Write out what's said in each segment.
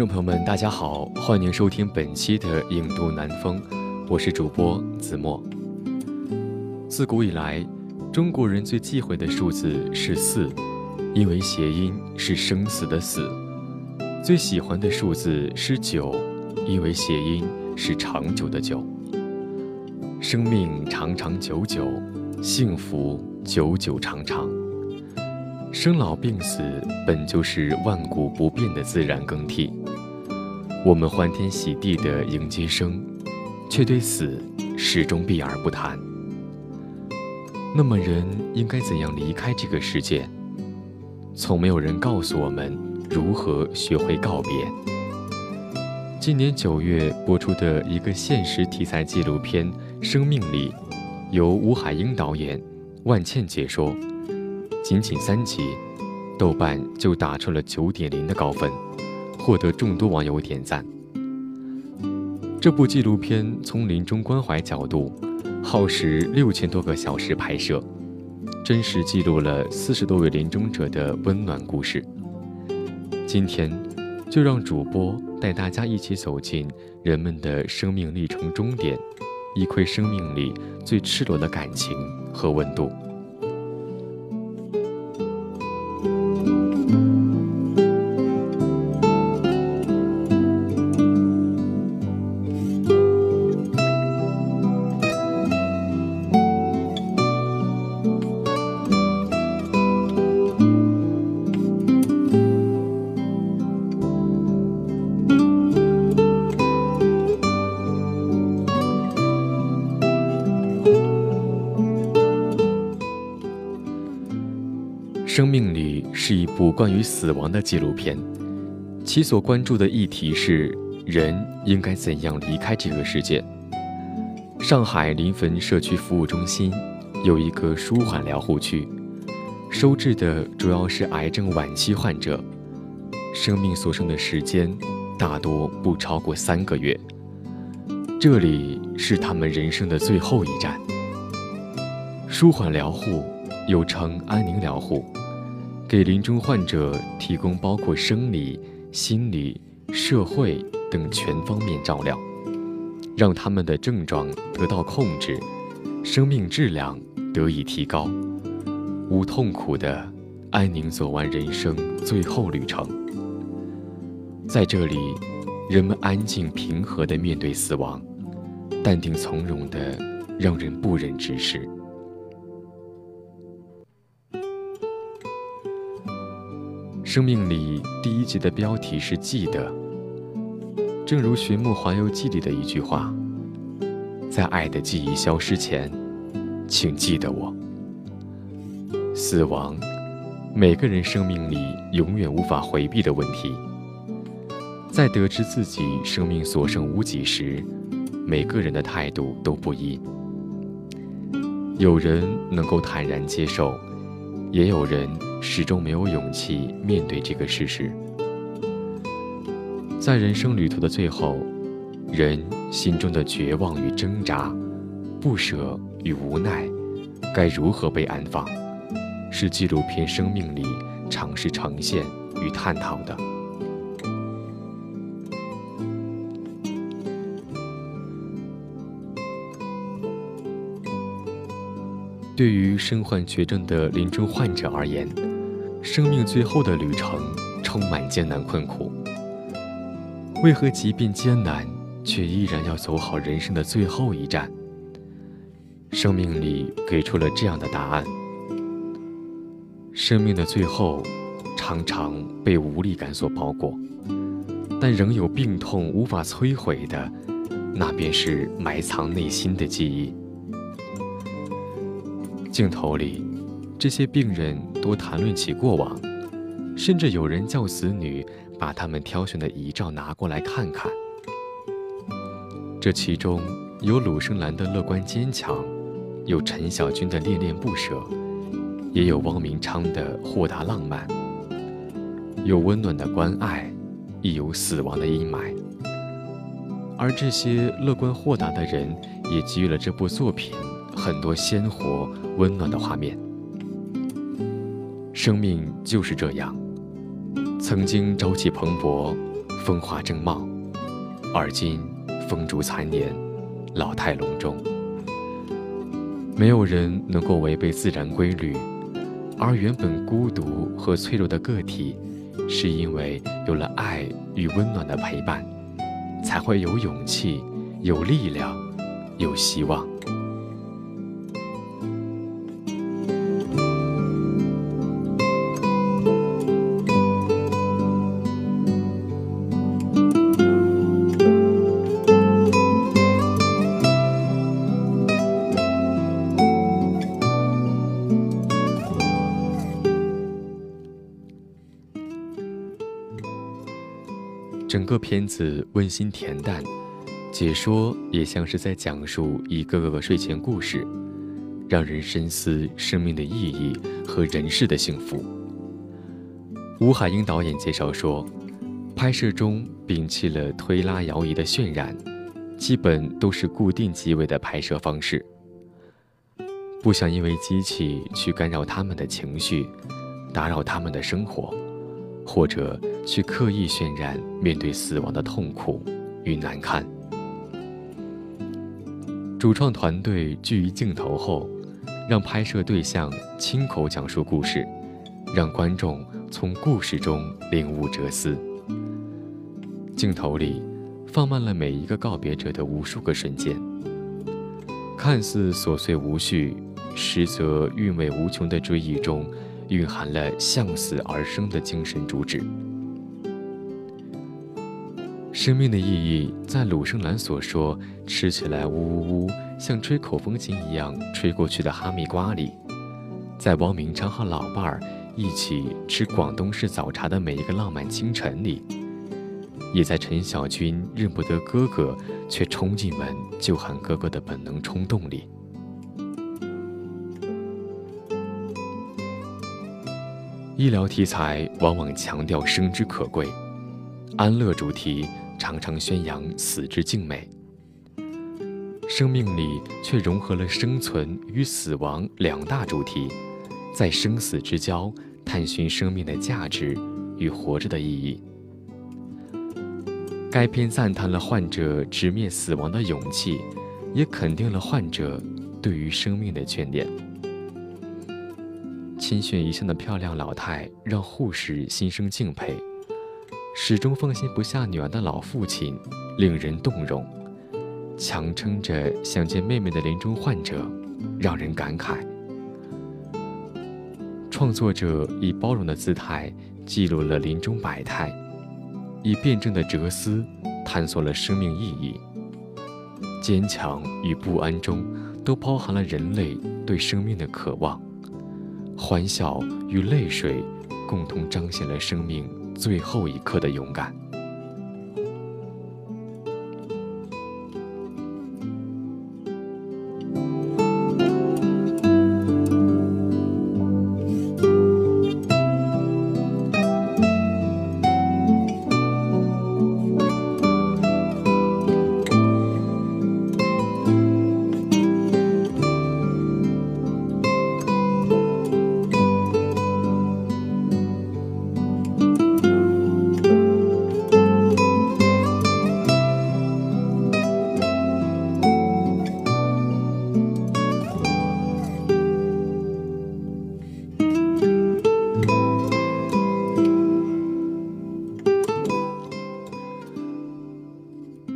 众朋友们，大家好，欢迎收听本期的《影都南风》，我是主播子墨。自古以来，中国人最忌讳的数字是四，因为谐音是生死的死；最喜欢的数字是九，因为谐音是长久的久。生命长长久久，幸福久久长长。生老病死本就是万古不变的自然更替，我们欢天喜地地迎接生，却对死始终避而不谈。那么，人应该怎样离开这个世界？从没有人告诉我们如何学会告别。今年九月播出的一个现实题材纪录片《生命里》，由吴海英导演，万茜解说。仅仅三集，豆瓣就打出了九点零的高分，获得众多网友点赞。这部纪录片从临终关怀角度，耗时六千多个小时拍摄，真实记录了四十多位临终者的温暖故事。今天，就让主播带大家一起走进人们的生命历程终点，一窥生命里最赤裸的感情和温度。生命里是一部关于死亡的纪录片，其所关注的议题是人应该怎样离开这个世界。上海临汾社区服务中心有一个舒缓疗护区，收治的主要是癌症晚期患者，生命所剩的时间大多不超过三个月，这里是他们人生的最后一站。舒缓疗护又称安宁疗护。给临终患者提供包括生理、心理、社会等全方面照料，让他们的症状得到控制，生命质量得以提高，无痛苦的安宁走完人生最后旅程。在这里，人们安静平和地面对死亡，淡定从容的让人不忍直视。生命里第一集的标题是记得，正如《寻梦环游记》里的一句话：“在爱的记忆消失前，请记得我。”死亡，每个人生命里永远无法回避的问题。在得知自己生命所剩无几时，每个人的态度都不一。有人能够坦然接受，也有人。始终没有勇气面对这个事实。在人生旅途的最后，人心中的绝望与挣扎、不舍与无奈，该如何被安放？是纪录片《生命里》尝试呈现与探讨的。对于身患绝症的临终患者而言，生命最后的旅程充满艰难困苦，为何即便艰难，却依然要走好人生的最后一站？生命里给出了这样的答案：生命的最后，常常被无力感所包裹，但仍有病痛无法摧毁的，那便是埋藏内心的记忆。镜头里，这些病人多谈论起过往，甚至有人叫子女把他们挑选的遗照拿过来看看。这其中有鲁生兰的乐观坚强，有陈小军的恋恋不舍，也有汪明昌的豁达浪漫，有温暖的关爱，亦有死亡的阴霾。而这些乐观豁达的人，也给予了这部作品很多鲜活温暖的画面。生命就是这样，曾经朝气蓬勃，风华正茂，而今风烛残年，老态龙钟。没有人能够违背自然规律，而原本孤独和脆弱的个体，是因为有了爱与温暖的陪伴。才会有勇气，有力量，有希望。个片子温馨恬淡，解说也像是在讲述一个个睡前故事，让人深思生命的意义和人世的幸福。吴海英导演介绍说，拍摄中摒弃了推拉摇移的渲染，基本都是固定机位的拍摄方式，不想因为机器去干扰他们的情绪，打扰他们的生活。或者去刻意渲染面对死亡的痛苦与难堪。主创团队聚于镜头后，让拍摄对象亲口讲述故事，让观众从故事中领悟哲思。镜头里放慢了每一个告别者的无数个瞬间，看似琐碎无序，实则韵味无穷的追忆中。蕴含了向死而生的精神主旨。生命的意义，在鲁生兰所说“吃起来呜呜呜，像吹口风琴一样吹过去的哈密瓜”里，在汪明昌和老伴儿一起吃广东式早茶的每一个浪漫清晨里，也在陈小军认不得哥哥却冲进门就喊哥哥的本能冲动里。医疗题材往往强调生之可贵，安乐主题常常宣扬死之静美。生命里却融合了生存与死亡两大主题，在生死之交探寻生命的价值与活着的意义。该片赞叹了患者直面死亡的勇气，也肯定了患者对于生命的眷恋。亲训一向的漂亮老太让护士心生敬佩，始终放心不下女儿的老父亲令人动容，强撑着想见妹妹的临终患者让人感慨。创作者以包容的姿态记录了临终百态，以辩证的哲思探索了生命意义。坚强与不安中都包含了人类对生命的渴望。欢笑与泪水，共同彰显了生命最后一刻的勇敢。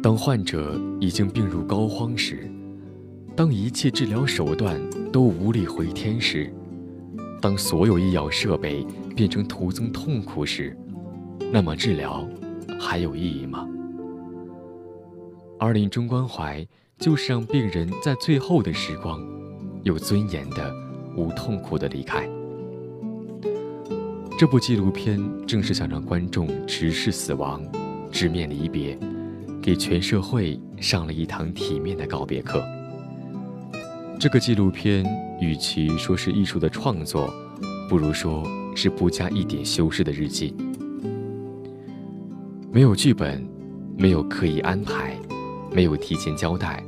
当患者已经病入膏肓时，当一切治疗手段都无力回天时，当所有医药设备变成徒增痛苦时，那么治疗还有意义吗？而临终关怀就是让病人在最后的时光，有尊严的、无痛苦的离开。这部纪录片正是想让观众直视死亡，直面离别，给全社会上了一堂体面的告别课。这个纪录片与其说是艺术的创作，不如说是不加一点修饰的日记。没有剧本，没有刻意安排，没有提前交代，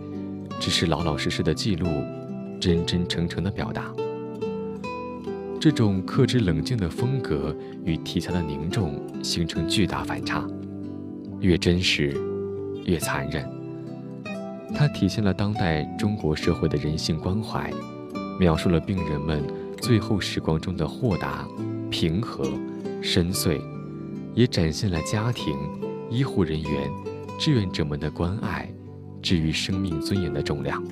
只是老老实实的记录，真真诚诚的表达。这种克制冷静的风格与题材的凝重形成巨大反差，越真实，越残忍。它体现了当代中国社会的人性关怀，描述了病人们最后时光中的豁达、平和、深邃，也展现了家庭、医护人员、志愿者们的关爱，至于生命尊严的重量。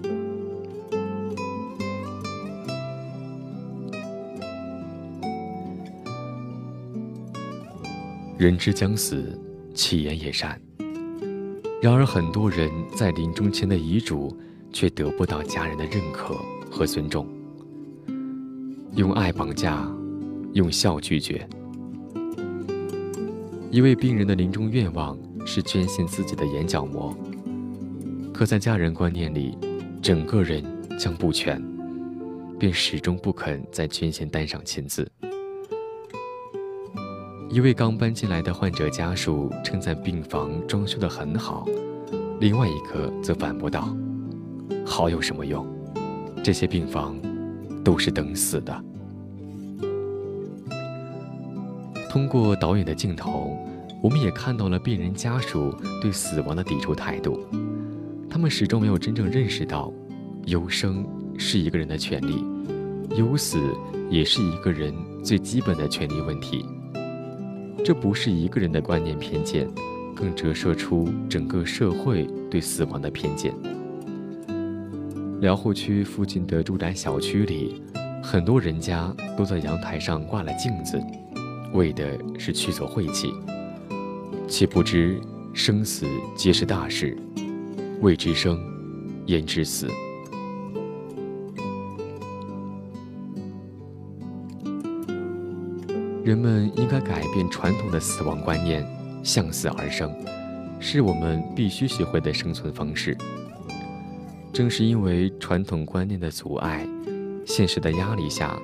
人之将死，其言也善。然而，很多人在临终前的遗嘱却得不到家人的认可和尊重。用爱绑架，用笑拒绝。一位病人的临终愿望是捐献自己的眼角膜，可在家人观念里，整个人将不全，便始终不肯在捐献单上签字。一位刚搬进来的患者家属称赞病房装修得很好，另外一个则反驳道：“好有什么用？这些病房都是等死的。”通过导演的镜头，我们也看到了病人家属对死亡的抵触态度。他们始终没有真正认识到，优生是一个人的权利，忧死也是一个人最基本的权利问题。这不是一个人的观念偏见，更折射出整个社会对死亡的偏见。辽户区附近的住宅小区里，很多人家都在阳台上挂了镜子，为的是驱走晦气。岂不知生死皆是大事，未知生，焉知死？人们应该改变传统的死亡观念，向死而生，是我们必须学会的生存方式。正是因为传统观念的阻碍，现实的压力下，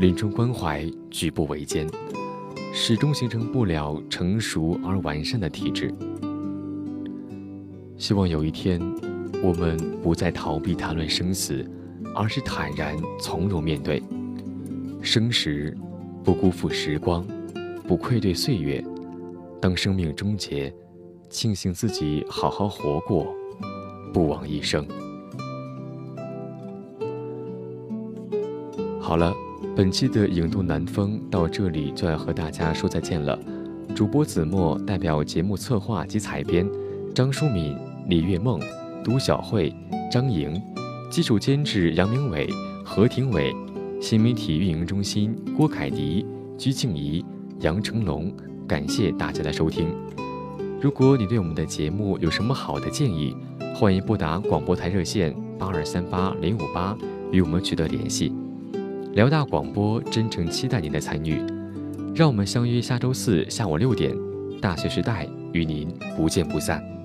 临终关怀举步维艰，始终形成不了成熟而完善的体制。希望有一天，我们不再逃避谈论生死，而是坦然从容面对生时。不辜负时光，不愧对岁月。当生命终结，庆幸自己好好活过，不枉一生。好了，本期的影渡南风到这里就要和大家说再见了。主播子墨代表节目策划及采编，张淑敏、李月梦、都小慧、张莹，技术监制杨明伟、何廷伟。新媒体运营中心郭凯迪、鞠静怡、杨成龙，感谢大家的收听。如果你对我们的节目有什么好的建议，欢迎拨打广播台热线八二三八零五八与我们取得联系。辽大广播真诚期待您的参与，让我们相约下周四下午六点，大学时代与您不见不散。